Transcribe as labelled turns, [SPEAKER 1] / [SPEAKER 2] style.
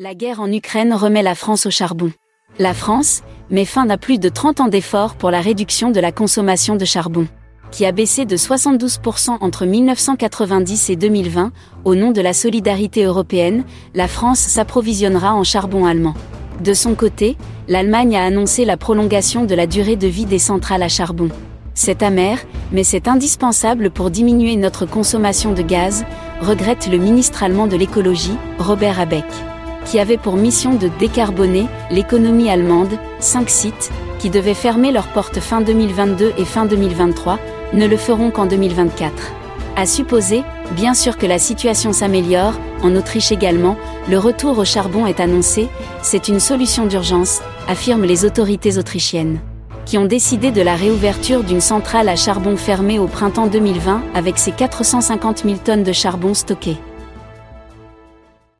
[SPEAKER 1] La guerre en Ukraine remet la France au charbon. La France met fin à plus de 30 ans d'efforts pour la réduction de la consommation de charbon, qui a baissé de 72% entre 1990 et 2020. Au nom de la solidarité européenne, la France s'approvisionnera en charbon allemand. De son côté, l'Allemagne a annoncé la prolongation de la durée de vie des centrales à charbon. C'est amer, mais c'est indispensable pour diminuer notre consommation de gaz, regrette le ministre allemand de l'écologie, Robert Habeck qui avait pour mission de décarboner l'économie allemande, cinq sites, qui devaient fermer leurs portes fin 2022 et fin 2023, ne le feront qu'en 2024. À supposer, bien sûr que la situation s'améliore, en Autriche également, le retour au charbon est annoncé, c'est une solution d'urgence, affirment les autorités autrichiennes qui ont décidé de la réouverture d'une centrale à charbon fermée au printemps 2020 avec ses 450 000 tonnes de charbon stockées.